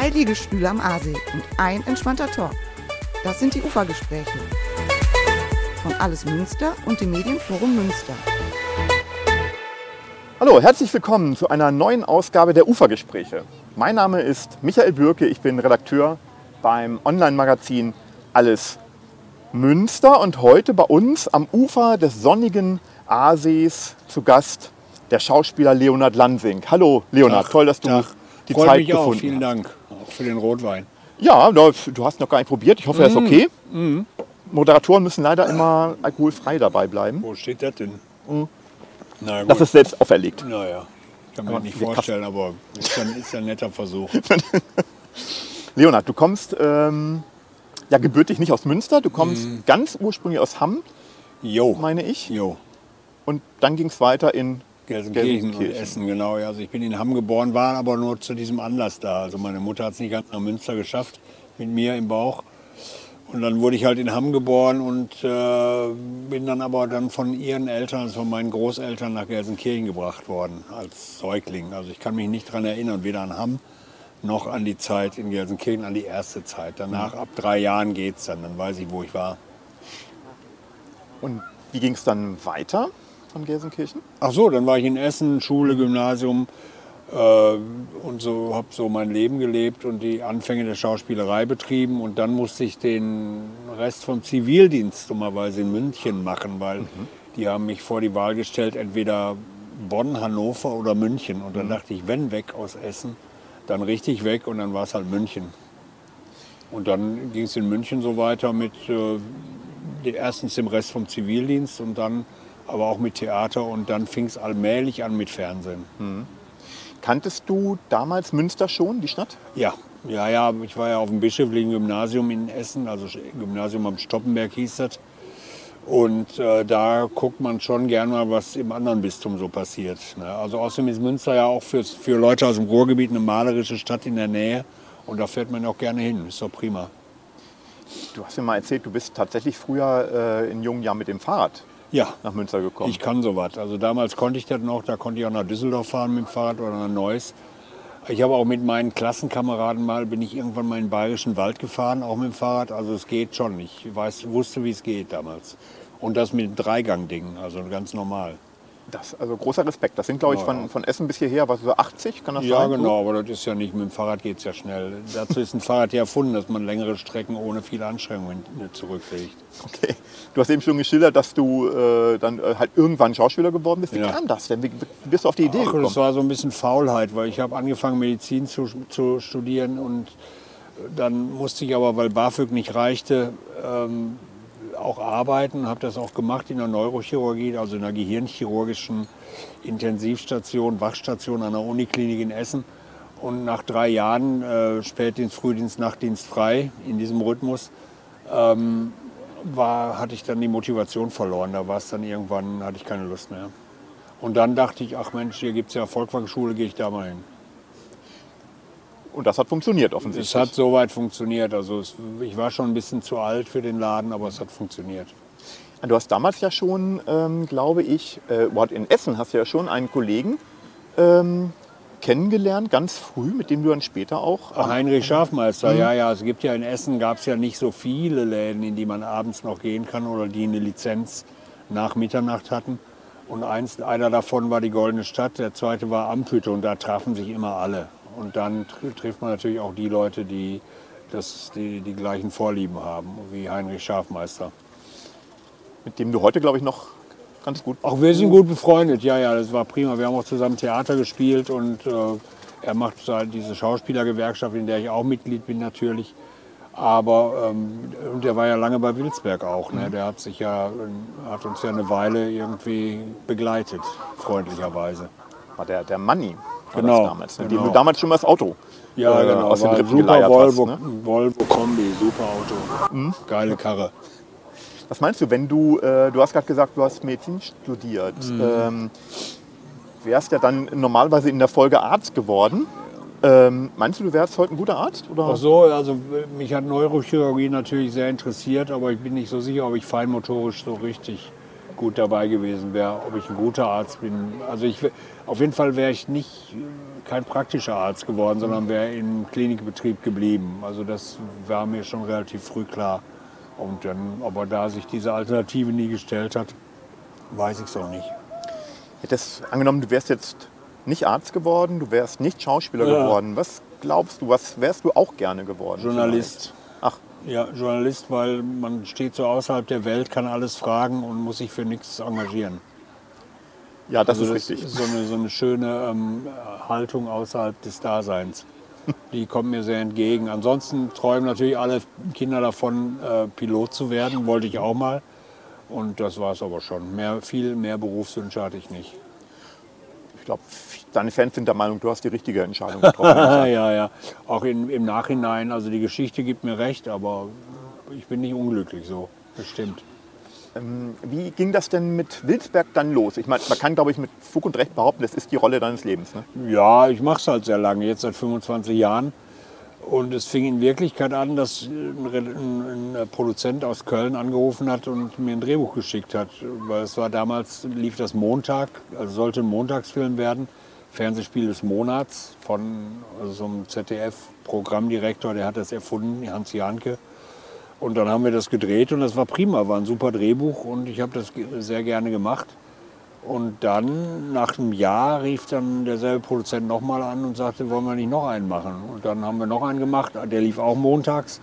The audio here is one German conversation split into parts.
zwei Liegestühle am Aasee und ein entspannter Talk. Das sind die Ufergespräche von Alles Münster und dem Medienforum Münster. Hallo, herzlich willkommen zu einer neuen Ausgabe der Ufergespräche. Mein Name ist Michael Bürke, ich bin Redakteur beim Online-Magazin Alles Münster und heute bei uns am Ufer des sonnigen Aasees zu Gast der Schauspieler Leonard Lansing. Hallo Leonard, Tag, toll, dass du Tag. die Freut Zeit mich gefunden auch. hast. Vielen Dank auch für den Rotwein. Ja, du du hast noch gar nicht probiert. Ich hoffe, er Mhm. ist okay. Moderatoren müssen leider immer alkoholfrei dabei bleiben. Wo steht das denn? Na gut. Mhm. Das ist selbst auferlegt. naja, kann Aber nicht vorstellen, aber ist ein, ist ein netter Versuch. Leonard, du kommst ähm, ja gebürtig nicht aus Münster, du kommst Mhm. ganz ursprünglich aus Hamm, Jo, meine ich. jo. Und dann ging es weiter in Gelsenkirchen und Gelsenkirchen. Essen, genau. Ja, Also ich bin in Hamm geboren, war aber nur zu diesem Anlass da. Also meine Mutter hat es nicht ganz nach Münster geschafft, mit mir im Bauch. Und dann wurde ich halt in Hamm geboren und äh, bin dann aber dann von ihren Eltern, also von meinen Großeltern nach Gelsenkirchen gebracht worden als Säugling. Also ich kann mich nicht daran erinnern, weder an Hamm noch an die Zeit in Gelsenkirchen, an die erste Zeit. Danach, ab drei Jahren geht's dann, dann weiß ich, wo ich war. Und wie ging es dann weiter von Gelsenkirchen? Ach so, dann war ich in Essen, Schule, Gymnasium äh, und so habe so mein Leben gelebt und die Anfänge der Schauspielerei betrieben und dann musste ich den Rest vom Zivildienst dummerweise in München machen, weil die haben mich vor die Wahl gestellt, entweder Bonn, Hannover oder München und dann dachte ich, wenn weg aus Essen, dann richtig weg und dann war es halt München. Und dann ging es in München so weiter mit äh, erstens dem Rest vom Zivildienst und dann aber auch mit Theater und dann fing es allmählich an mit Fernsehen. Kanntest du damals Münster schon, die Stadt? Ja, ja, ja, ich war ja auf dem bischöflichen Gymnasium in Essen, also Gymnasium am Stoppenberg hieß das. Und äh, da guckt man schon gern mal, was im anderen Bistum so passiert. Ne? Also außerdem ist Münster ja auch für, für Leute aus dem Ruhrgebiet eine malerische Stadt in der Nähe. Und da fährt man auch gerne hin, ist doch prima. Du hast mir mal erzählt, du bist tatsächlich früher äh, in jungen Jahren mit dem Fahrrad Ja, nach Münster gekommen. Ich kann sowas. Also damals konnte ich das noch, da konnte ich auch nach Düsseldorf fahren mit dem Fahrrad oder nach Neuss. Ich habe auch mit meinen Klassenkameraden mal, bin ich irgendwann mal in den Bayerischen Wald gefahren, auch mit dem Fahrrad. Also es geht schon. Ich weiß, wusste, wie es geht damals. Und das mit Dreigang-Ding, also ganz normal. Das, also großer Respekt. Das sind, glaube ich, Ja, von, ja. von Essen bis hierher, was so 80, kann das Ja, sein? genau, aber das ist ja nicht, mit dem Fahrrad geht es ja schnell. Dazu ist ein Fahrrad ja erfunden, dass man längere Strecken ohne viele Anstrengungen zurücklegt. Okay. Du hast eben schon geschildert, dass du äh, dann äh, halt irgendwann Schauspieler geworden bist. Wie Ja. kam das denn? Wie, wie bist du auf die Idee Ach, gekommen? das war so ein bisschen Faulheit, weil ich habe angefangen Medizin zu, zu studieren und dann musste ich aber, weil BAföG nicht reichte, ähm, auch arbeiten, habe das auch gemacht in der Neurochirurgie, also in der gehirnchirurgischen Intensivstation, Wachstation an der Uniklinik in Essen. Und nach drei Jahren äh, Spätdienst, Frühdienst, Nachtdienst frei in diesem Rhythmus ähm, war, hatte ich dann die Motivation verloren. Da war es dann irgendwann, hatte ich keine Lust mehr. Und dann dachte ich, ach Mensch, hier gibt es ja Volkwang-Schule, gehe ich da mal hin. Und das hat funktioniert Es offensichtlich. hat soweit funktioniert. Also es, ich war schon ein bisschen zu alt für den Laden, aber es hat funktioniert. Du hast damals ja schon, ähm, glaube ich, äh, in Essen hast du ja schon einen Kollegen ähm, kennengelernt, ganz früh, mit dem du dann später auch. Heinrich Schafmeister, ja, ja. Es gibt ja in Essen gab es ja nicht so viele Läden, in die man abends noch gehen kann oder die eine Lizenz nach Mitternacht hatten. Und eins, einer davon war die Goldene Stadt, der zweite war Ampütte und da trafen sich immer alle. Und dann tr trifft man natürlich auch die Leute, die, das, die die gleichen Vorlieben haben, wie Heinrich Schafmeister. mit dem du heute, glaube ich, noch ganz gut. Auch wir sind gut befreundet, ja, ja, das war prima. Wir haben auch zusammen Theater gespielt und äh, er macht halt diese Schauspielergewerkschaft, in der ich auch Mitglied bin natürlich. Aber ähm, und der war ja lange bei Wilsberg auch. Ne? Der hat sich ja, äh, hat uns ja eine Weile irgendwie begleitet, freundlicherweise. War der, der Manni. Genau, damals, ne? Dem genau. du damals schon mal das Auto Ja, äh, genau. aus den war Rippen super Volvo, hast. Ne? Volvo Kombi, super Auto. Geile Karre. Was meinst du, wenn du, äh, du hast gerade gesagt, du hast Medizin studiert, Mhm. ähm, wärst ja dann normalerweise in der Folge Arzt geworden. Ähm, meinst du, du wärst heute ein guter Arzt? Oder? Ach so, also mich hat Neurochirurgie natürlich sehr interessiert, aber ich bin nicht so sicher, ob ich feinmotorisch so richtig gut dabei gewesen wäre, ob ich ein guter Arzt bin. Also ich, auf jeden Fall wäre ich nicht kein praktischer Arzt geworden, sondern wäre im Klinikbetrieb geblieben. Also das war mir schon relativ früh klar. Und dann, aber da sich diese Alternative nie gestellt hat, weiß ich es auch nicht. Hättest angenommen, du wärst jetzt nicht Arzt geworden, du wärst nicht Schauspieler Ja. geworden. Was glaubst du, was wärst du auch gerne geworden? Journalist. Ach, Ja, Journalist, weil man steht so außerhalb der Welt, kann alles fragen und muss sich für nichts engagieren. Ja, das Also ist richtig. so eine, so eine schöne ähm, Haltung außerhalb des Daseins. Die kommt mir sehr entgegen. Ansonsten träumen natürlich alle Kinder davon, äh, Pilot zu werden. Wollte ich auch mal. Und das war es aber schon. Mehr, viel mehr Berufswünsche hatte ich nicht. Ich glaube, deine Fans sind der Meinung, du hast die richtige Entscheidung getroffen. Ja, ja. Auch in, im Nachhinein. Also die Geschichte gibt mir recht, aber ich bin nicht unglücklich so. Das stimmt. Wie ging das denn mit Wilsberg dann los? Ich meine, man kann, glaube ich, mit Fug und Recht behaupten, das ist die Rolle deines Lebens. Ne? Ja, ich mache es halt sehr lange, jetzt seit 25 Jahren. Und es fing in Wirklichkeit an, dass ein, Produzent aus Köln angerufen hat und mir ein Drehbuch geschickt hat. Weil es war damals, lief das Montag, also sollte ein Montagsfilm werden. Fernsehspiel des Monats von so einem ZDF-Programmdirektor, der hat das erfunden, Hans Janke. Und dann haben wir das gedreht und das war prima, war ein super Drehbuch und ich habe das sehr gerne gemacht. Und dann, nach einem Jahr, rief dann derselbe Produzent nochmal an und sagte, wollen wir nicht noch einen machen? Und dann haben wir noch einen gemacht, der lief auch montags.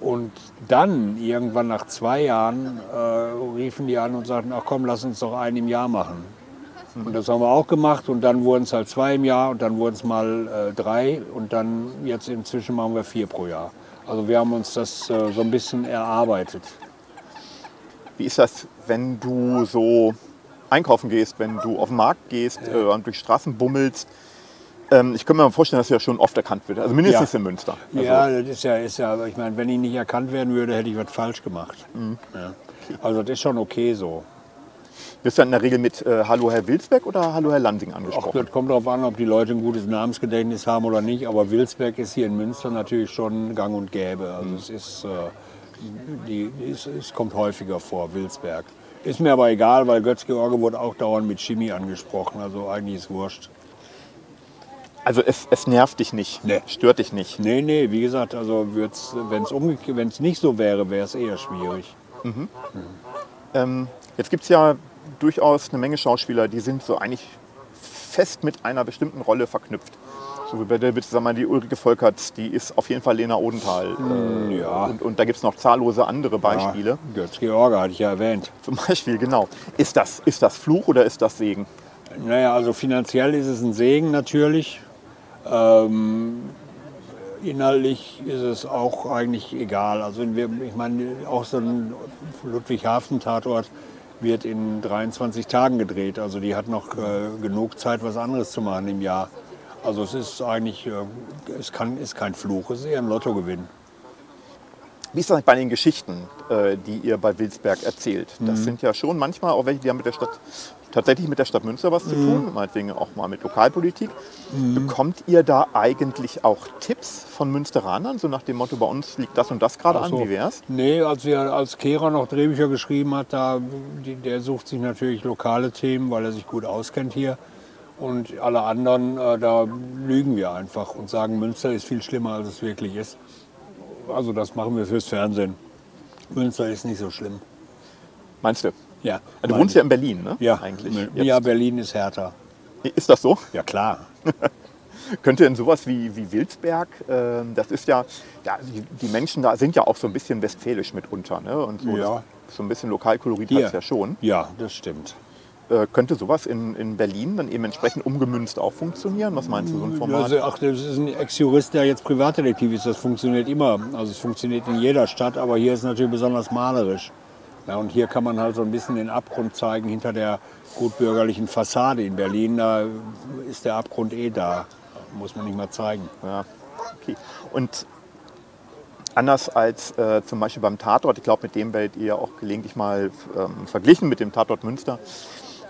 Und dann, irgendwann nach zwei Jahren, äh, riefen die an und sagten, ach komm, lass uns doch einen im Jahr machen. Und das haben wir auch gemacht und dann wurden es halt zwei im Jahr und dann wurden es mal äh, drei und dann jetzt inzwischen machen wir vier pro Jahr. Also wir haben uns das äh, so ein bisschen erarbeitet. Wie ist das, wenn du so einkaufen gehst, wenn du auf den Markt gehst äh, und durch Straßen bummelst? Ähm, ich könnte mir vorstellen, dass du ja schon oft erkannt wird. Also mindestens Ja. in Münster. Also, Ja, das ist ja, ist ja, aber ich meine, wenn ich nicht erkannt werden würde, hätte ich was falsch gemacht. Ja. Also das ist schon okay so. Wirst du in der Regel mit äh, Hallo Herr Wilsberg oder Hallo Herr Lansing Auch angesprochen? das kommt darauf an, ob die Leute ein gutes Namensgedächtnis haben oder nicht. Aber Wilsberg ist hier in Münster natürlich schon gang und gäbe. Also es, ist, äh, die, es, es kommt häufiger vor, Wilsberg. Ist mir aber egal, weil Götz-George wurde auch dauernd mit Chemie angesprochen. Also eigentlich ist wurscht. Also es, es nervt dich nicht, Nee. stört dich nicht. Nee, nee, wie gesagt, also wenn es nicht so wäre, wäre es eher schwierig. Ähm, jetzt gibt es ja durchaus eine Menge Schauspieler, die sind so eigentlich fest mit einer bestimmten Rolle verknüpft. So wie bei David, sag mal, die Ulrike Volkerts, die ist auf jeden Fall Lena Odenthal. Äh, ja. Und, und da gibt es noch zahllose andere Beispiele. Ja, Götz-George hatte ich ja erwähnt. Zum Beispiel, genau. Ist das, ist das Fluch oder ist das Segen? Naja, also finanziell ist es ein Segen natürlich. Ähm, inhaltlich ist es auch eigentlich egal. Also wir, ich meine, auch so ein Ludwigshafen-Tatort wird in 23 Tagen gedreht. Also die hat noch äh, genug Zeit, was anderes zu machen im Jahr. Also es ist eigentlich, äh, es kann, ist kein Fluch, es ist eher ein Lottogewinn. Wie ist das bei den Geschichten, äh, die ihr bei Wilsberg erzählt? Mhm. Das sind ja schon manchmal auch welche, die haben mit der Stadt, tatsächlich mit der Stadt Münster was zu Mhm. tun, meinetwegen auch mal mit Lokalpolitik. Bekommt ihr da eigentlich auch Tipps von Münsteranern, so nach dem Motto, bei uns liegt das und das gerade Ach an, so. wie wär's? Nee, als, wir, als Kehrer noch Drehbücher geschrieben hat, da, die, der sucht sich natürlich lokale Themen, weil er sich gut auskennt hier. Und alle anderen, äh, da lügen wir einfach und sagen, Münster ist viel schlimmer, als es wirklich ist. Also das machen wir fürs Fernsehen. Münster ist nicht so schlimm. Meinst du? Ja, Du wohnst ja in Berlin, ne? ja, eigentlich. Ja, Jetzt. Berlin ist härter. Ist das so? Ja, klar. Könnte denn sowas wie, wie Wilsberg, ähm, das ist ja, ja die, die Menschen da sind ja auch so ein bisschen westfälisch mitunter, ne? Und so, Ja. das, so ein bisschen Lokalkolorit hat es ja schon. Ja, das stimmt. Äh, könnte sowas in, in Berlin dann eben entsprechend umgemünzt auch funktionieren? Was meinst du, so ein Format? Also, ach, das ist ein Ex-Jurist, der jetzt Privatdetektiv ist. Das funktioniert immer. Also es funktioniert in jeder Stadt, aber hier ist es natürlich besonders malerisch. Ja, und hier kann man halt so ein bisschen den Abgrund zeigen hinter der gutbürgerlichen Fassade. In Berlin, da ist der Abgrund eh da. Muss man nicht mal zeigen. Ja, okay. Und anders als äh, zum Beispiel beim Tatort, ich glaube, mit dem werdet ihr auch gelegentlich mal ähm, verglichen mit dem Tatort Münster,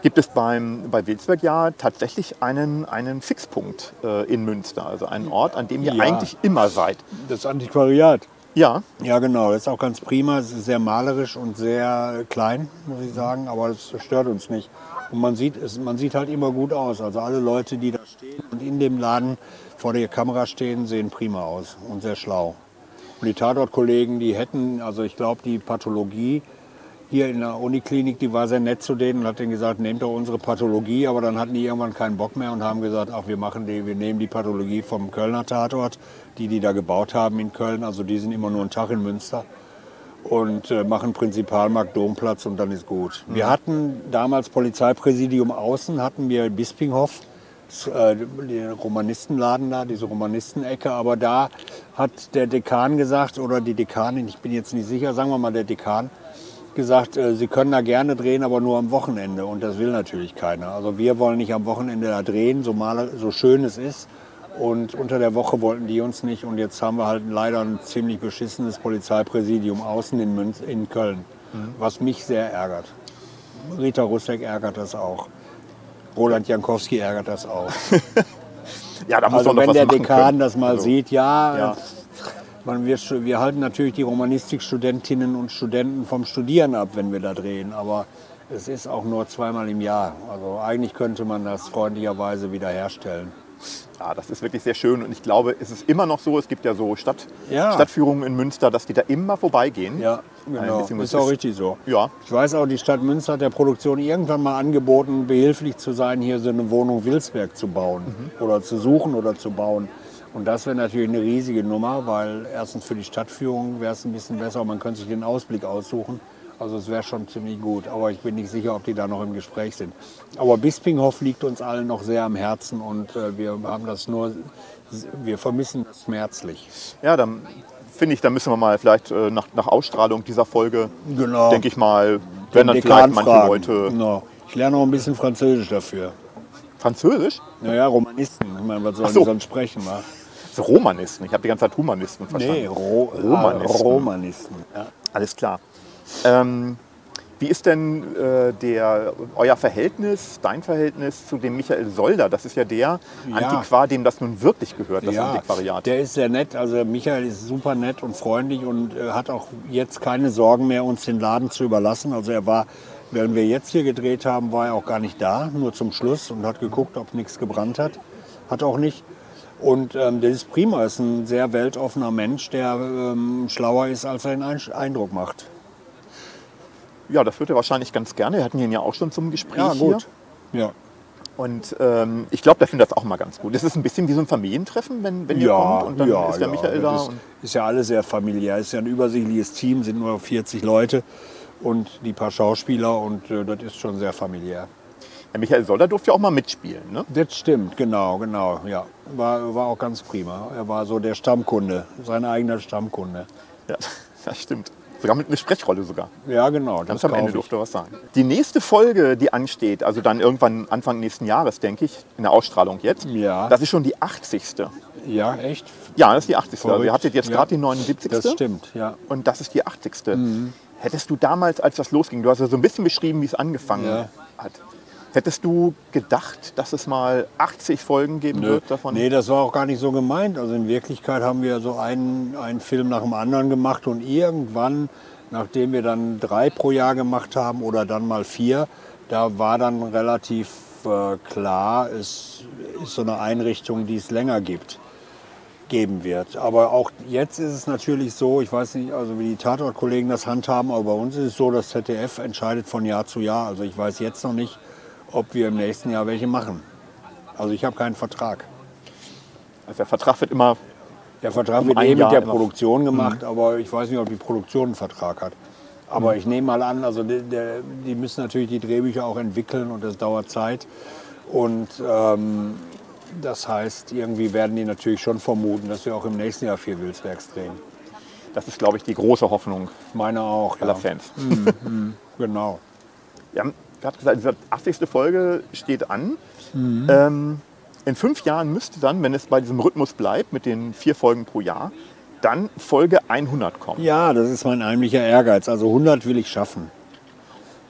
gibt es beim, bei Wilsberg ja tatsächlich einen, einen Fixpunkt äh, in Münster, also einen Ort, an dem ihr Ja. eigentlich immer seid. Das Antiquariat. Ja, Ja, genau. Das ist auch ganz prima. Es ist sehr malerisch und sehr klein, muss ich sagen. Aber das stört uns nicht. Und man sieht, es, man sieht halt immer gut aus. Also alle Leute, die da stehen und in dem Laden vor der Kamera stehen, sehen prima aus und sehr schlau. Und die Tatort-Kollegen, die hätten, also ich glaube, die Pathologie hier in der Uniklinik, die war sehr nett zu denen und hat denen gesagt, nehmt doch unsere Pathologie. Aber dann hatten die irgendwann keinen Bock mehr und haben gesagt, ach, wir machen die, wir nehmen die Pathologie vom Kölner Tatort, die die da gebaut haben in Köln. Also die sind immer nur einen Tag in Münster und äh, machen Prinzipalmarkt, Domplatz und dann ist gut. Wir hatten damals Polizeipräsidium außen, hatten wir Bispinghof, s- äh, den Romanistenladen da, diese Romanistenecke, aber da hat der Dekan gesagt, oder die Dekanin, ich bin jetzt nicht sicher, sagen wir mal der Dekan, gesagt, äh, sie können da gerne drehen, aber nur am Wochenende. Und das will natürlich keiner. Also wir wollen nicht am Wochenende da drehen, so, mal, so schön es ist. Und unter der Woche wollten die uns nicht. Und jetzt haben wir halt leider ein ziemlich beschissenes Polizeipräsidium außen in, Münz, in Köln, was mich sehr ärgert. Rita Rusek ärgert das auch. Roland Jankowski ärgert das auch. ja, da muss Also man wenn der Dekan können. das mal Also, sieht, ja, Ja. Man, wir, wir halten natürlich die Romanistikstudentinnen und Studenten vom Studieren ab, wenn wir da drehen. Aber es ist auch nur zweimal im Jahr. Also eigentlich könnte man das freundlicherweise wiederherstellen. Ja, das ist wirklich sehr schön und ich glaube, es ist immer noch so, es gibt ja so Stadt, Ja. Stadtführungen in Münster, dass die da immer vorbeigehen. Ja, genau. Ist auch richtig so. Ja, Ich weiß auch, die Stadt Münster hat der Produktion irgendwann mal angeboten, behilflich zu sein, hier so eine Wohnung Wilsberg zu bauen oder zu suchen oder zu bauen. Und das wäre natürlich eine riesige Nummer, weil erstens für die Stadtführung wäre es ein bisschen besser, man könnte sich den Ausblick aussuchen. Also es wäre schon ziemlich gut, aber ich bin nicht sicher, ob die da noch im Gespräch sind. Aber Bispinghof liegt uns allen noch sehr am Herzen und äh, wir haben das nur, wir vermissen das schmerzlich. ja dann finde ich, da müssen wir mal vielleicht äh, nach, nach Ausstrahlung dieser Folge, Genau. denke ich mal, werden dann vielleicht manche fragen. Leute Genau. Ich lerne auch ein bisschen Französisch dafür. Französisch, Naja, Romanisten. Ich meine, was sollen so. die sonst sprechen? Wa? Romanisten. Ich habe die ganze Zeit Humanisten verstanden. Nee, Ro Romanisten. Ah, Romanisten. Ja. Alles klar. Ähm, wie ist denn äh, der, euer Verhältnis, dein Verhältnis zu dem Michael Solder? Das ist ja der Ja. Antiquar, dem das nun wirklich gehört, das ja, Antiquariat. der ist sehr nett. Also Michael ist super nett und freundlich und äh, hat auch jetzt keine Sorgen mehr, uns den Laden zu überlassen. Also er war, während wir jetzt hier gedreht haben, war er auch gar nicht da, nur zum Schluss und hat geguckt, ob nichts gebrannt hat. Hat auch nicht. Und ähm, das ist prima, ist ein sehr weltoffener Mensch, der ähm, schlauer ist, als er den Ein- Eindruck macht. Ja, das wird er wahrscheinlich ganz gerne. Wir hatten ihn ja auch schon zum Gespräch Ja, hier. gut. Ja. Und ähm, ich glaube, der findet das auch mal ganz gut. Es ist ein bisschen wie so ein Familientreffen, wenn, wenn ihr kommt und dann ist der Michael da. Das ist, ist ja alles sehr familiär. Es ist ja ein übersichtliches Team, sind nur 40 Leute und die paar Schauspieler und äh, das ist schon sehr familiär. Der Michael Solder durfte ja auch mal mitspielen. Ne? Das stimmt, genau, genau, ja. War, war auch ganz prima. Er war so der Stammkunde, sein eigener Stammkunde. Ja, das stimmt. Sogar mit einer Sprechrolle sogar. Ja, genau. Ganz am Ende durfte er was sagen. Die nächste Folge, die ansteht, also dann irgendwann Anfang nächsten Jahres, denke ich, in der Ausstrahlung jetzt, Ja. das ist schon die 80. Ja, echt? Ja, das ist die 80. Also Verrückt. ihr hattet jetzt Ja. gerade die 79. Das stimmt, ja. Und das ist die 80. Mhm. Hättest du damals, als das losging, du hast ja so ein bisschen beschrieben, wie es angefangen Ja. hat. Hättest du gedacht, dass es mal 80 Folgen geben Nö. wird davon? Nee, das war auch gar nicht so gemeint. Also in Wirklichkeit haben wir so einen, einen Film nach dem anderen gemacht und irgendwann, nachdem wir dann drei pro Jahr gemacht haben oder dann mal vier, da war dann relativ äh, klar, es ist so eine Einrichtung, die es länger gibt geben wird. Aber auch jetzt ist es natürlich so, ich weiß nicht, also wie die Tatort-Kollegen das handhaben, aber bei uns ist es so, das ZDF entscheidet von Jahr zu Jahr. Also ich weiß jetzt noch nicht, ob wir im nächsten Jahr welche machen. Also ich habe keinen Vertrag. Also der Vertrag wird immer, Der Vertrag Um wird eh mit der Produktion gemacht, aber ich weiß nicht, ob die Produktion einen Vertrag hat. Aber ich nehme mal an, also die, die müssen natürlich die Drehbücher auch entwickeln und das dauert Zeit. Und ähm, das heißt, irgendwie werden die natürlich schon vermuten, dass wir auch im nächsten Jahr vier Wilsbergs drehen. das ist, glaube ich, die große Hoffnung Meine auch. aller Ja. Fans. Genau. Wir haben gerade gesagt, diese 80. Folge steht an. Mhm. Ähm, in fünf Jahren müsste dann, wenn es bei diesem Rhythmus bleibt, mit den vier Folgen pro Jahr, dann Folge 100 kommen. Ja, das ist mein heimlicher Ehrgeiz. Also 100 will ich schaffen.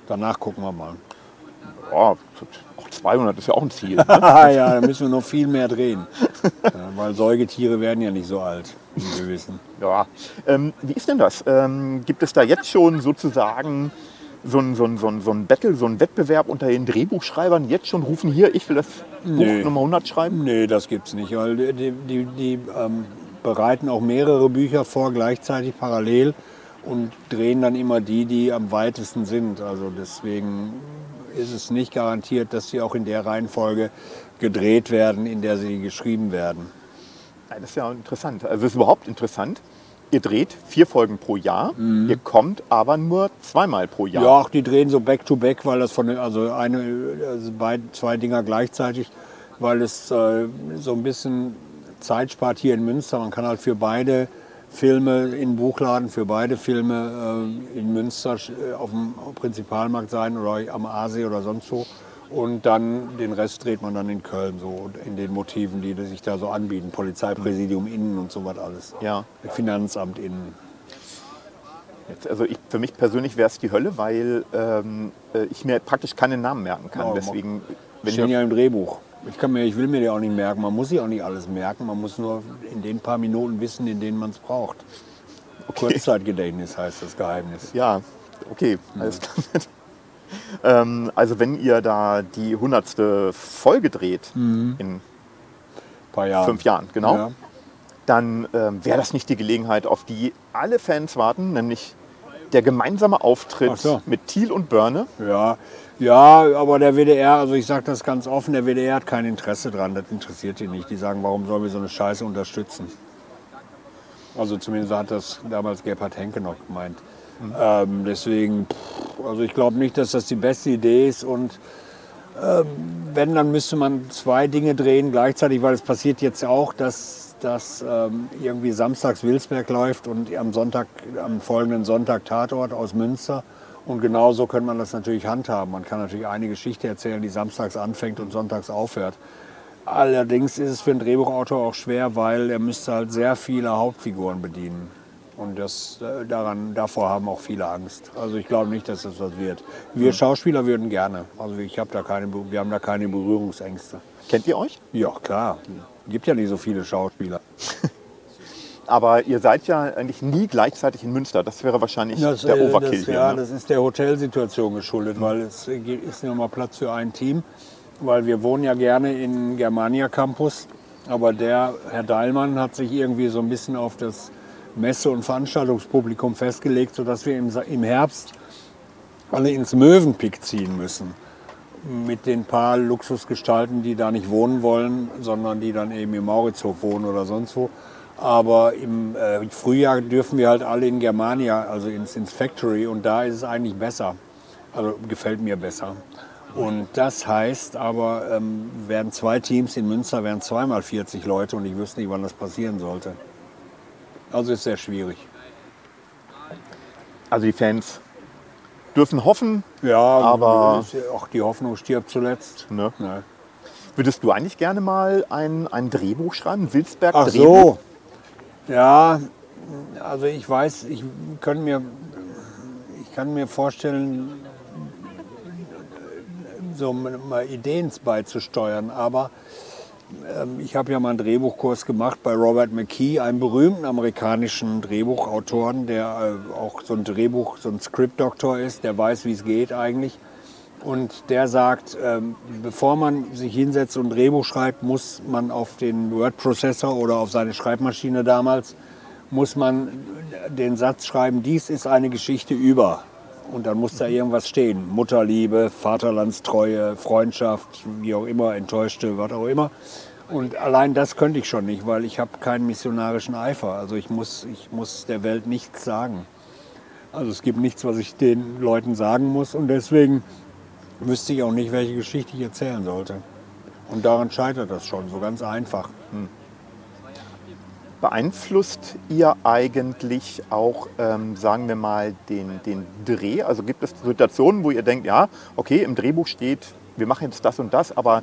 Danach gucken wir mal. Ja, auch 200 ist ja auch ein Ziel. Ne? ja, da müssen wir noch viel mehr drehen. Ja, weil Säugetiere werden ja nicht so alt, wie wir wissen. Ja. Ähm, wie ist denn das? Ähm, gibt es da jetzt schon sozusagen so ein, so, ein, so, ein, so ein Battle, so ein Wettbewerb unter den Drehbuchschreibern? Jetzt schon rufen hier, ich will das Nee. Buch Nummer 100 schreiben? Nee, das gibt's nicht, weil die, die, die, ähm, bereiten auch mehrere Bücher vor, gleichzeitig parallel und drehen dann immer die, die am weitesten sind. Also deswegen ist es nicht garantiert, dass sie auch in der Reihenfolge gedreht werden, in der sie geschrieben werden. Nein, das ist ja interessant. Also es ist überhaupt interessant. Ihr dreht vier Folgen pro Jahr, Mhm. ihr kommt aber nur zweimal pro Jahr. Ja, auch die drehen so back to back, weil das von also eine also zwei Dinger gleichzeitig, weil es äh, so ein bisschen Zeit spart hier in Münster. Man kann halt für beide Filme in Buchladen, für beide Filme äh, in Münster äh, auf dem Prinzipalmarkt sein oder am Aasee oder sonst wo. Und dann den Rest dreht man dann in Köln, so in den Motiven, die sich da so anbieten. Polizeipräsidium innen und so was alles. Ja. Finanzamt innen. Jetzt, also ich, für mich persönlich wäre es die Hölle, weil ähm, äh, ich mir praktisch keinen Namen merken kann. Ja, Deswegen, wenn Stehen ja im Drehbuch. Ich, kann mir, ich will mir die auch nicht merken. Man muss sich auch nicht alles merken. Man muss nur in den paar Minuten wissen, in denen man es braucht. Kurzzeitgedächtnis heißt das Geheimnis. ja, okay, alles klar. Ähm, also wenn ihr da die hundertste Folge dreht in Ein paar Jahre. fünf Jahren, genau, Ja. dann ähm, wäre das nicht die Gelegenheit, auf die alle Fans warten, nämlich der gemeinsame Auftritt so. mit Thiel und Börne. Ja, ja, aber der WDR, also ich sage das ganz offen, der WDR hat kein Interesse dran. Das interessiert die nicht. Die sagen, warum sollen wir so eine Scheiße unterstützen? Also zumindest hat das damals Gebhard Henke noch gemeint. Ähm, deswegen, pff, also ich glaube nicht, dass das die beste Idee ist und ähm, wenn, dann müsste man zwei Dinge drehen gleichzeitig, weil es passiert jetzt auch, dass, dass ähm, irgendwie samstags Wilsberg läuft und am Sonntag, am folgenden Sonntag Tatort aus Münster. Und genauso könnte man das natürlich handhaben. Man kann natürlich eine Geschichte erzählen, die samstags anfängt und sonntags aufhört. Allerdings ist es für einen Drehbuchautor auch schwer, weil er müsste halt sehr viele Hauptfiguren bedienen. Und das, äh, daran, davor haben auch viele Angst. Also ich glaube nicht, dass das was wird. Wir Schauspieler würden gerne. Also ich habe da keine, wir haben da keine Berührungsängste. Kennt ihr euch? Ja, klar. Gibt ja nicht so viele Schauspieler. Aber ihr seid ja eigentlich nie gleichzeitig in Münster. Das wäre wahrscheinlich der äh, Overkill das, hier. Ja, ne? das ist der Hotelsituation geschuldet, weil es ist nur mal Platz für ein Team. Weil wir wohnen ja gerne in Germania Campus. Aber der Herr Dahlmann hat sich irgendwie so ein bisschen auf das Messe- und Veranstaltungspublikum festgelegt, sodass wir im, Herbst alle ins Möwenpick ziehen müssen. Mit den paar Luxusgestalten, die da nicht wohnen wollen, sondern die dann eben im Mauritshof wohnen oder sonst wo. Aber im äh, Frühjahr dürfen wir halt alle in Germania, also ins, ins Factory, und da ist es eigentlich besser. Also gefällt mir besser. Und das heißt aber, ähm, werden zwei Teams in Münster, wären zweimal 40 Leute und ich wüsste nicht, wann das passieren sollte. Also ist sehr schwierig. Also die Fans dürfen hoffen. Ja, Aber- ist ja auch die Hoffnung stirbt zuletzt. Ne? Ne. Würdest du eigentlich gerne mal ein, ein Drehbuch schreiben? Wilsberg Ach Drehbuch? so. Ja, also ich weiß, ich kann mir, ich kann mir vorstellen, so mal Ideen beizusteuern, aber ich habe ja mal einen Drehbuchkurs gemacht bei Robert McKee, einem berühmten amerikanischen Drehbuchautoren, der äh, auch so ein Drehbuch, so ein Script-Doktor ist, der weiß, wie es geht eigentlich. Und der sagt, ähm, bevor man sich hinsetzt und ein Drehbuch schreibt, muss man auf den Word-Prozessor oder auf seine Schreibmaschine damals, muss man den Satz schreiben, dies ist eine Geschichte über. Und dann muss da irgendwas stehen. Mutterliebe, Vaterlandstreue, Freundschaft, wie auch immer, Enttäuschte, was auch immer. Und allein das könnte ich schon nicht, weil ich habe keinen missionarischen Eifer. Also ich muss, ich muss der Welt nichts sagen. Also es gibt nichts, was ich den Leuten sagen muss. Und deswegen wüsste ich auch nicht, welche Geschichte ich erzählen sollte. Und daran scheitert das schon, so ganz einfach. Beeinflusst ihr eigentlich auch, ähm, sagen wir mal, den, den Dreh? Also gibt es Situationen, wo ihr denkt, ja, okay, im Drehbuch steht, wir machen jetzt das und das, aber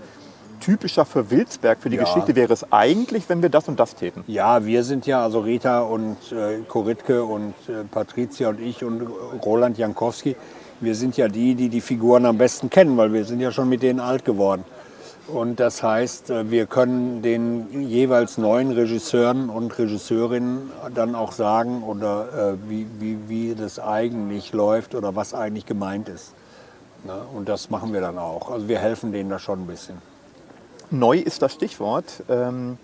typischer für Wilsberg, für die Ja. Geschichte wäre es eigentlich, wenn wir das und das täten. Ja, wir sind ja, also Rita und äh, Koritke und äh, Patricia und ich und Roland Jankowski, wir sind ja die, die die Figuren am besten kennen, weil wir sind ja schon mit denen alt geworden. Und das heißt, äh, wir können den jeweils neuen Regisseuren und Regisseurinnen dann auch sagen, oder äh, wie, wie, wie das eigentlich läuft oder was eigentlich gemeint ist. Ne? Und das machen wir dann auch. Also wir helfen denen da schon ein bisschen. Neu ist das Stichwort. Ähm,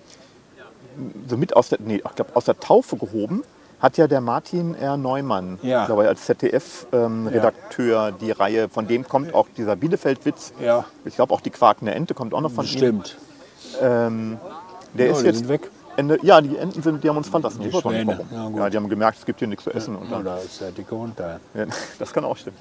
so mit aus der, nee, ich glaub, aus der Taufe gehoben hat ja der Martin R. Neumann, Ja. glaube ich, als ZDF-Redakteur die Reihe, von dem kommt auch dieser Bielefeld-Witz. Ja. Ich glaube auch die quakende Ente kommt auch noch von ihm. Stimmt. Ähm, der Ja, ist die jetzt sind weg. Ende, ja, die Enten sind, die haben uns verlassen. Die ja. Ja, die haben gemerkt, es gibt hier nichts zu essen. Und Ja, dann, da ist der dicke Hund da. ja, das kann auch stimmen.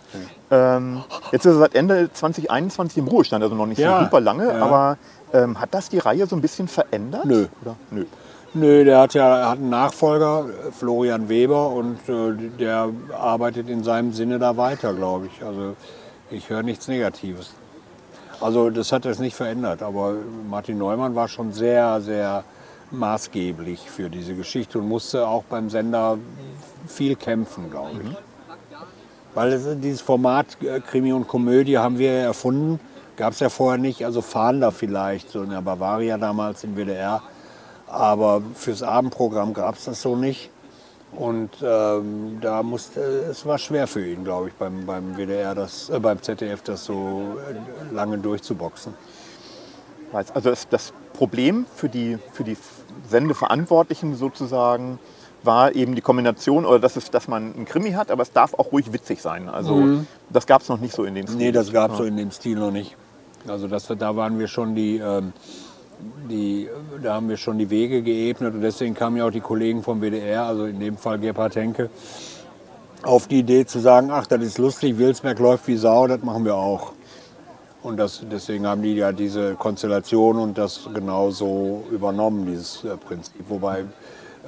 Ähm, jetzt ist er seit Ende 2021 im Ruhestand, also noch nicht Ja, so super lange, ja. aber ähm, hat das die Reihe so ein bisschen verändert? Nö. Oder? Nö. Nö, der hat ja hat einen Nachfolger, Florian Weber, und äh, der arbeitet in seinem Sinne da weiter, glaube ich. Also ich höre nichts Negatives. Also das hat es nicht verändert, aber Martin Neumann war schon sehr, sehr maßgeblich für diese Geschichte und musste auch beim Sender viel kämpfen, glaube ich. Weil es, dieses Format äh, Krimi und Komödie haben wir erfunden, gab es ja vorher nicht, also Fahnder vielleicht, so in der Bavaria damals im WDR. Aber fürs Abendprogramm gab es das so nicht. Und ähm, da musste, es war schwer für ihn, glaube ich, beim, beim WDR, das, äh, beim ZDF das so äh, lange durchzuboxen. Also das, das Problem für die, für die Sendeverantwortlichen sozusagen war eben die Kombination, oder dass, es, dass man einen Krimi hat, aber es darf auch ruhig witzig sein. Also das gab es noch nicht so in den Mhm. Nee, das gab es so in dem Stil noch nicht. Also das, da waren wir schon die, ähm, die, da haben wir schon die Wege geebnet und deswegen kamen ja auch die Kollegen vom WDR, also in dem Fall Gebhard Henke, auf die Idee zu sagen, ach, das ist lustig, Wilsberg läuft wie Sau, das machen wir auch. Und das, deswegen haben die ja diese Konstellation und das genauso übernommen, dieses äh, Prinzip. Wobei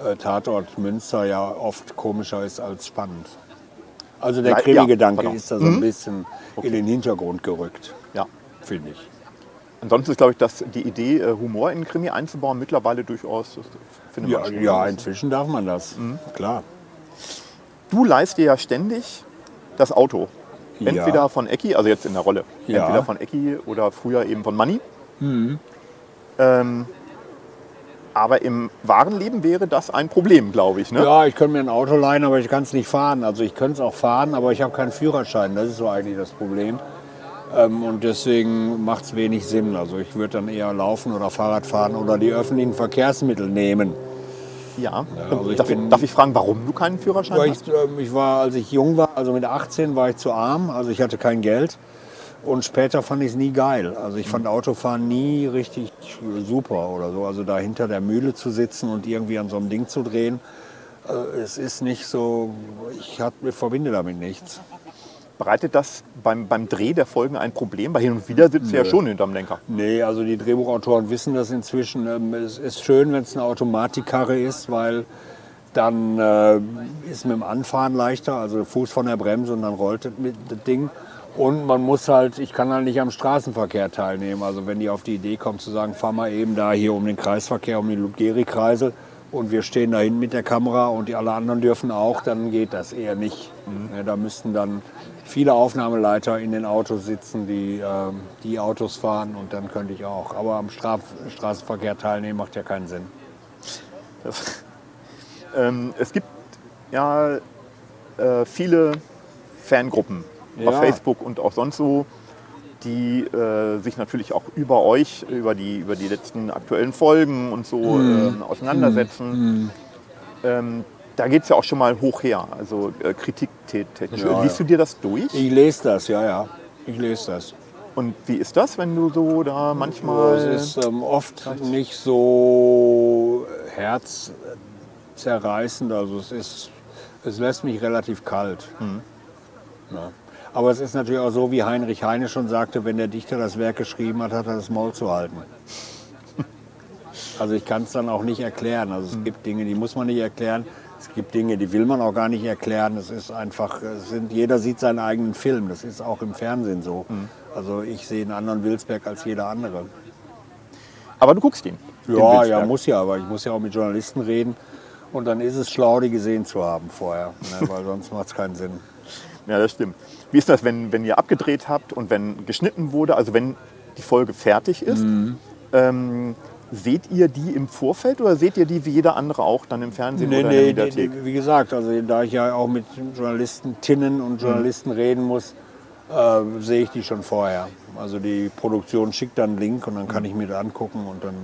äh, Tatort Münster ja oft komischer ist als spannend. Also der Ja, ja, Krimi-Gedanke pardon. ist da so ein bisschen in den Hintergrund gerückt, Ja. finde ich. Ansonsten ist, glaube ich, dass die Idee, äh, Humor in einen Krimi einzubauen, mittlerweile durchaus, findet Ja, man schon. ja, inzwischen darf man das, klar. Du leist dir ja ständig das Auto. Ja. Entweder von Ecki, also jetzt in der Rolle, Ja. Mhm. entweder von Ecki oder früher eben von Manni. Ähm, aber im wahren Leben wäre das ein Problem, glaube ich. Ne? Ja, ich könnte mir ein Auto leihen, aber ich kann es nicht fahren. Also ich könnte es auch fahren, aber ich habe keinen Führerschein. Das ist so eigentlich das Problem. Ähm, und deswegen macht es wenig Sinn. Also ich würde dann eher laufen oder Fahrrad fahren oder die öffentlichen Verkehrsmittel nehmen. Ja. also ich darf, bin- darf ich fragen, warum du keinen Führerschein Weil hast? ich, ähm, ich war, als ich jung war, also mit 18 war ich zu arm, also ich hatte kein Geld. Und später fand ich es nie geil. Also ich fand Autofahren nie richtig super oder so. Also da hinter der Mühle zu sitzen und irgendwie an so einem Ding zu drehen, äh, es ist nicht so, ich hab, ich verbinde damit nichts. Bereitet das beim, beim Dreh der Folgen ein Problem? Weil hin und wieder sitzt du ja schon hinterm Lenker. Nee, also die Drehbuchautoren wissen das inzwischen. Ähm, Es ist schön, wenn es eine Automatikkarre ist, weil dann äh, ist mit dem Anfahren leichter, also Fuß von der Bremse und dann rollt das, mit, das Ding. Und man muss halt, ich kann halt nicht am Straßenverkehr teilnehmen. Also wenn die auf die Idee kommen zu sagen, fahr mal eben da hier um den Kreisverkehr, um den Lugeri-Kreisel und wir stehen da hinten mit der Kamera und die alle anderen dürfen auch, dann geht das eher nicht. Ja, da müssten dann viele Aufnahmeleiter in den Autos sitzen, die ähm, die Autos fahren und dann könnte ich auch. Aber am Straf Straßenverkehr teilnehmen macht ja keinen Sinn. Das, ähm, es gibt ja äh, viele Fangruppen auf Ja. Facebook und auch sonst so, die äh, sich natürlich auch über euch, über die, über die letzten aktuellen Folgen und so ähm, auseinandersetzen. Ähm, da geht es ja auch schon mal hoch her, also äh, kritiktechnisch. Ja, Liest ja. du dir das durch? Ich lese das, ja, ja. Ich lese das. Und wie ist das, wenn du so da manchmal... Es ist ähm, oft nicht so herzzerreißend. Also es ist, es lässt mich relativ kalt. Ja. Aber es ist natürlich auch so, wie Heinrich Heine schon sagte, wenn der Dichter das Werk geschrieben hat, hat er das Maul zu halten. Also ich kann es dann auch nicht erklären. Also es gibt Dinge, die muss man nicht erklären. Es gibt Dinge, die will man auch gar nicht erklären. Es ist einfach, es sind, jeder sieht seinen eigenen Film. Das ist auch im Fernsehen so. Also ich sehe einen anderen Wilsberg als jeder andere. aber du guckst ihn. Ja, ja, muss ja, aber ich muss ja auch mit Journalisten reden. Und dann ist es schlau, die gesehen zu haben vorher, ne, weil sonst macht es keinen Sinn. Ja, das stimmt. Wie ist das, wenn, wenn ihr abgedreht habt und wenn geschnitten wurde, also wenn die Folge fertig ist? Mhm. Ähm, seht ihr die im Vorfeld oder seht ihr die wie jeder andere auch dann im Fernsehen Nee, oder in nee, der nee, Mediathek? nee, wie gesagt, also da ich ja auch mit Journalistentinnen und Journalisten reden muss, äh, sehe ich die schon vorher. Also die Produktion schickt dann einen Link und dann kann ich mir das angucken und dann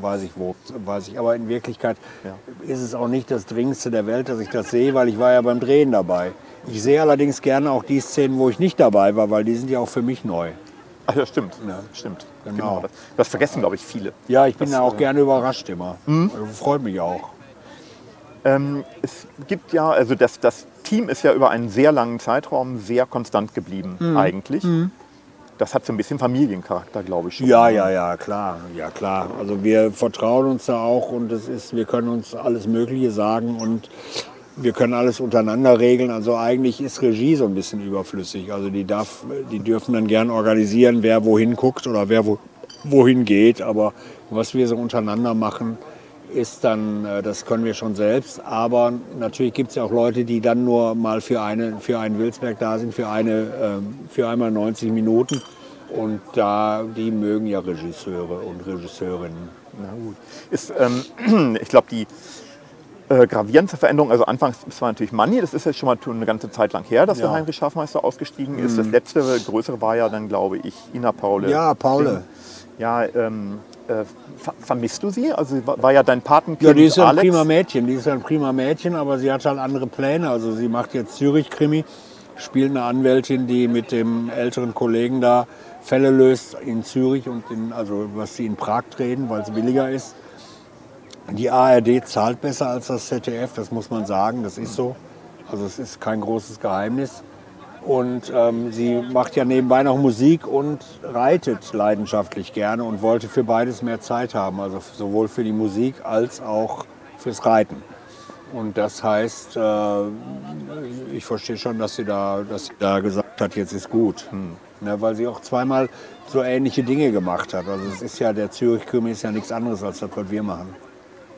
weiß ich, wo weiß ich. Aber in Wirklichkeit Ja. ist es auch nicht das Dringendste der Welt, dass ich das sehe, weil ich war ja beim Drehen dabei. Ich sehe allerdings gerne auch die Szenen, wo ich nicht dabei war, weil die sind ja auch für mich neu. Ach ja, stimmt. Ja. Stimmt. Genau. Das, das vergessen, glaube ich, viele. Ja, ich bin Das, da auch äh, gerne überrascht immer. Also freut mich auch. Ähm, es gibt ja, also das, das Team ist ja über einen sehr langen Zeitraum sehr konstant geblieben, Mhm. eigentlich. Das hat so ein bisschen Familiencharakter, glaube ich schon. Ja, ja, ja, klar, ja klar. Also wir vertrauen uns da auch und es ist, wir können uns alles Mögliche sagen und wir können alles untereinander regeln. Also eigentlich ist Regie so ein bisschen überflüssig. Also die darf, die dürfen dann gern organisieren, wer wohin guckt oder wer wo, wohin geht. Aber was wir so untereinander machen, ist dann, äh, das können wir schon selbst. Aber natürlich gibt es ja auch Leute, die dann nur mal für, eine, für einen Wilsberg da sind, für, eine, ähm, für einmal 90 Minuten. Und da, die mögen ja Regisseure und Regisseurinnen. Na gut. Ist, ähm, ich glaube, die äh, gravierendste Veränderung, also anfangs war natürlich Manni, das ist jetzt schon mal eine ganze Zeit lang her, dass Ja. Mhm. der Heinrich Schafmeister ausgestiegen ist. Das letzte größere war ja dann, glaube ich, Ina Paule. Ja, Paule. Ja, ähm, äh, ver vermisst du sie? Also sie war, war ja dein Patenkind Ja, die ist ja ein prima Mädchen. Die ist ja ein prima Mädchen, aber sie hat halt andere Pläne. Also sie macht jetzt Zürich-Krimi, spielt eine Anwältin, die mit dem älteren Kollegen da Fälle löst in Zürich und in, also was sie in Prag drehen, weil es billiger ist. Die ARD zahlt besser als das ZDF, das muss man sagen, das ist so. Also es ist kein großes Geheimnis. Und ähm, sie macht ja nebenbei noch Musik und reitet leidenschaftlich gerne und wollte für beides mehr Zeit haben. Also sowohl für die Musik als auch fürs Reiten. Und das heißt, äh, ich verstehe schon, dass sie, da, dass sie da gesagt hat, jetzt ist gut. Ne, weil sie auch zweimal so ähnliche Dinge gemacht hat. Also es ist ja, der Zürich-Krimi ist ja nichts anderes als das, was wir machen.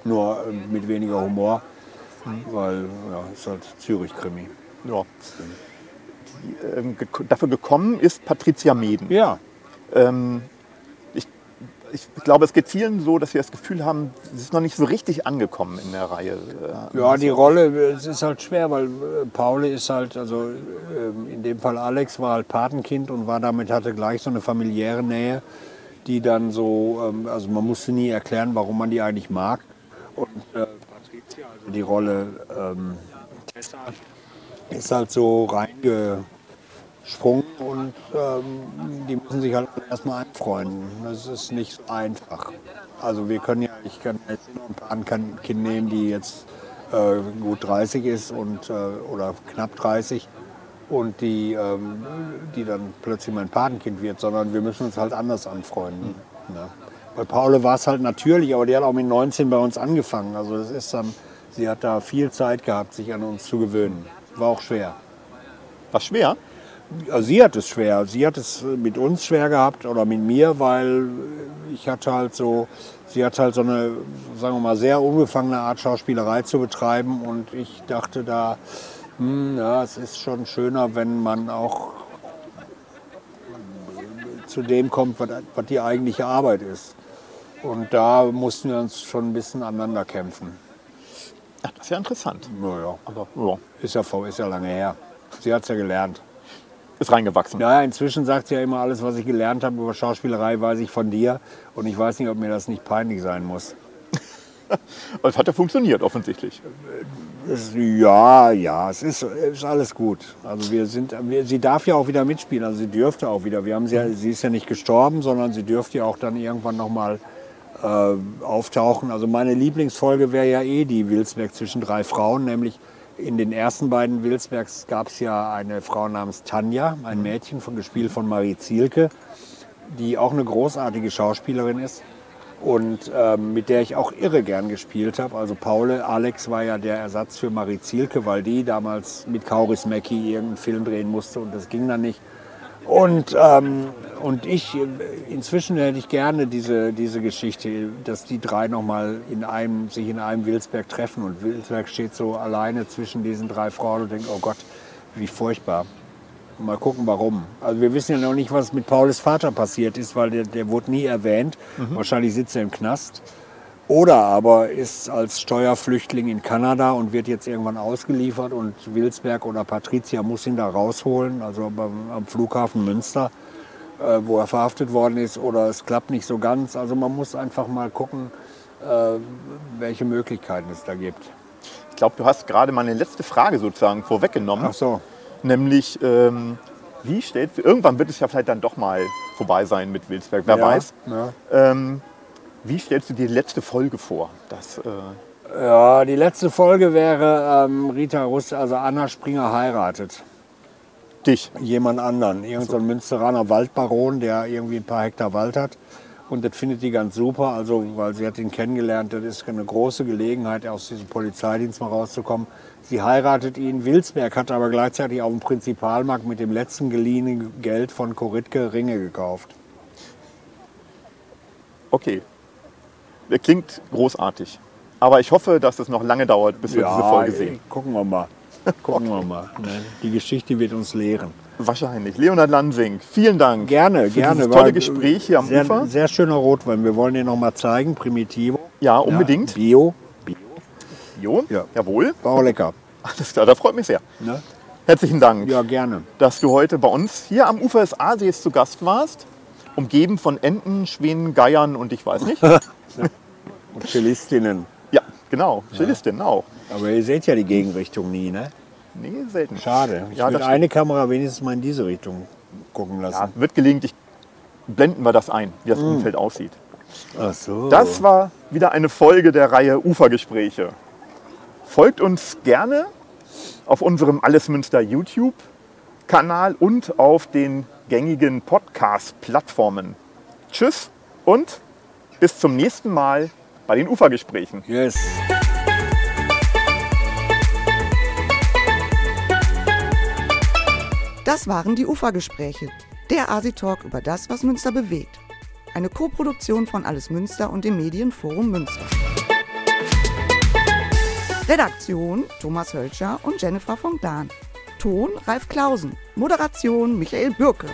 Nur äh, mit weniger Humor, weil ja, es ist halt Zürich-Krimi. Ja. Die, ähm, gek- dafür gekommen ist Patricia Meden. Ja, Ähm, ich, ich glaube, es geht vielen so, dass wir das Gefühl haben, sie ist noch nicht so richtig angekommen in der Reihe. Äh, Ja, die Rolle, es ist halt schwer, weil äh, Pauli ist halt, also ähm, in dem Fall Alex war halt Patenkind und war damit, hatte gleich so eine familiäre Nähe, die dann so, ähm, also man musste nie erklären, warum man die eigentlich mag. Und äh, Patricia, also die Rolle ähm, Tessa, ist halt so reingesprungen und ähm, die müssen sich halt erstmal einfreunden. Das ist nicht so einfach. Also wir können ja, ich kann jetzt nur ein Patenkind nehmen, die jetzt äh, gut 30 ist und, äh, oder knapp 30 und die, ähm, die dann plötzlich mein Patenkind wird, sondern wir müssen uns halt anders anfreunden. Ne? Bei Paule war es halt natürlich, aber die hat auch mit 19 bei uns angefangen. Also das ist dann, sie hat da viel Zeit gehabt, sich an uns zu gewöhnen. War auch schwer. War schwer. Ja, sie hat es schwer. Sie hat es mit uns schwer gehabt oder mit mir, weil ich hatte halt so, sie hat halt so eine, sagen wir mal, sehr unbefangene Art Schauspielerei zu betreiben und ich dachte da, hm, ja, es ist schon schöner, wenn man auch zu dem kommt, was die eigentliche Arbeit ist. Und da mussten wir uns schon ein bisschen aneinander kämpfen. Ja, das ist ja interessant. Naja, Aber ja, ist ja, vor- ist ja lange her. Sie hat es ja gelernt. ist reingewachsen. Ja, inzwischen sagt sie ja immer, alles, was ich gelernt habe über Schauspielerei, weiß ich von dir. Und ich weiß nicht, ob mir das nicht peinlich sein muss. Es hat ja funktioniert, offensichtlich. Es, ja, ja, es ist, ist alles gut. Also wir sind, wir, sie darf ja auch wieder mitspielen, also sie dürfte auch wieder. Wir haben sie, sie ist ja nicht gestorben, sondern sie dürfte ja auch dann irgendwann noch mal äh, auftauchen. Also meine Lieblingsfolge wäre ja eh die Wilsberg zwischen drei Frauen, nämlich in den ersten beiden Wilsbergs gab es ja eine Frau namens Tanja, ein Mädchen von gespielt von Marie Zielke, die auch eine großartige Schauspielerin ist und ähm, mit der ich auch irre gern gespielt habe. Also Paule Alex war ja der Ersatz für Marie Zielke, weil die damals mit Kauris Mackie irgendeinen Film drehen musste und das ging dann nicht. Und, ähm, und ich, inzwischen hätte ich gerne diese, diese Geschichte, dass die drei nochmal in einem, sich in einem Wilsberg treffen und Wilsberg steht so alleine zwischen diesen drei Frauen und denkt, oh Gott, wie furchtbar. Mal gucken, warum. Also wir wissen ja noch nicht, was mit Pauls Vater passiert ist, weil der, der wurde nie erwähnt. Wahrscheinlich sitzt er im Knast. Oder aber ist als Steuerflüchtling in Kanada und wird jetzt irgendwann ausgeliefert und Wilsberg oder Patricia muss ihn da rausholen, also beim, am Flughafen Münster, äh, wo er verhaftet worden ist. Oder es klappt nicht so ganz. Also man muss einfach mal gucken, äh, welche Möglichkeiten es da gibt. Ich glaube, du hast gerade meine letzte Frage sozusagen vorweggenommen. Ach so. Nämlich, ähm, wie stellt, irgendwann wird es ja vielleicht dann doch mal vorbei sein mit Wilsberg, wer Ja, weiß. Ja. Ähm, wie stellst du dir die letzte Folge vor? Das, äh, Ja, die letzte Folge wäre ähm, Rita Russ, also Anna Springer heiratet. dich. Jemand anderen. Irgend so ein Münsteraner Waldbaron, der irgendwie ein paar Hektar Wald hat. Und das findet die ganz super, also weil sie hat ihn kennengelernt. Das ist eine große Gelegenheit, aus diesem Polizeidienst mal rauszukommen. Sie heiratet ihn. Wilsberg hat aber gleichzeitig auf dem Prinzipalmarkt mit dem letzten geliehenen Geld von Koritke Ringe gekauft. Okay. Klingt großartig. Aber ich hoffe, dass es noch lange dauert, bis wir diese Folge sehen. gucken wir mal. Gucken wir mal. Die Geschichte wird uns lehren. Wahrscheinlich. Leonhard Lansing, vielen Dank. Gerne, für gerne. Dieses tolle weil- Gespräch hier am sehr, Ufer. Sehr schöner Rotwein. Wir wollen den noch mal zeigen. Primitivo. Ja, unbedingt. Ja, Bio. Bio. Jo, Ja. jawohl. War auch lecker. Alles klar, das freut mich sehr. Ne? Herzlichen Dank, Ja, gerne. dass du heute bei uns hier am Ufer des Aasees zu Gast warst. Umgeben von Enten, Schwänen, Geiern und ich weiß nicht. Und Cellistinnen. ja, genau. Cellistin auch. Aber ihr seht ja die Gegenrichtung nie, ne? Nee, selten. Schade. Ich Ja, würde das eine Kamera wenigstens mal in diese Richtung gucken Ja, lassen. wird gelegentlich blenden wir das ein, wie das Mm. Umfeld aussieht. Ach so. Das war wieder eine Folge der Reihe Ufergespräche. Folgt uns gerne auf unserem Alles Münster YouTube-Kanal und auf den gängigen Podcast-Plattformen. Tschüss und bis zum nächsten Mal bei den Ufergesprächen. Yes. Das waren die Ufergespräche, der Asi-Talk über das, was Münster bewegt. Eine Koproduktion von Alles Münster und dem Medienforum Münster. Redaktion Thomas Hölscher und Jennifer von Dahn. Ton Ralf Klausen. Moderation Michael Bürke.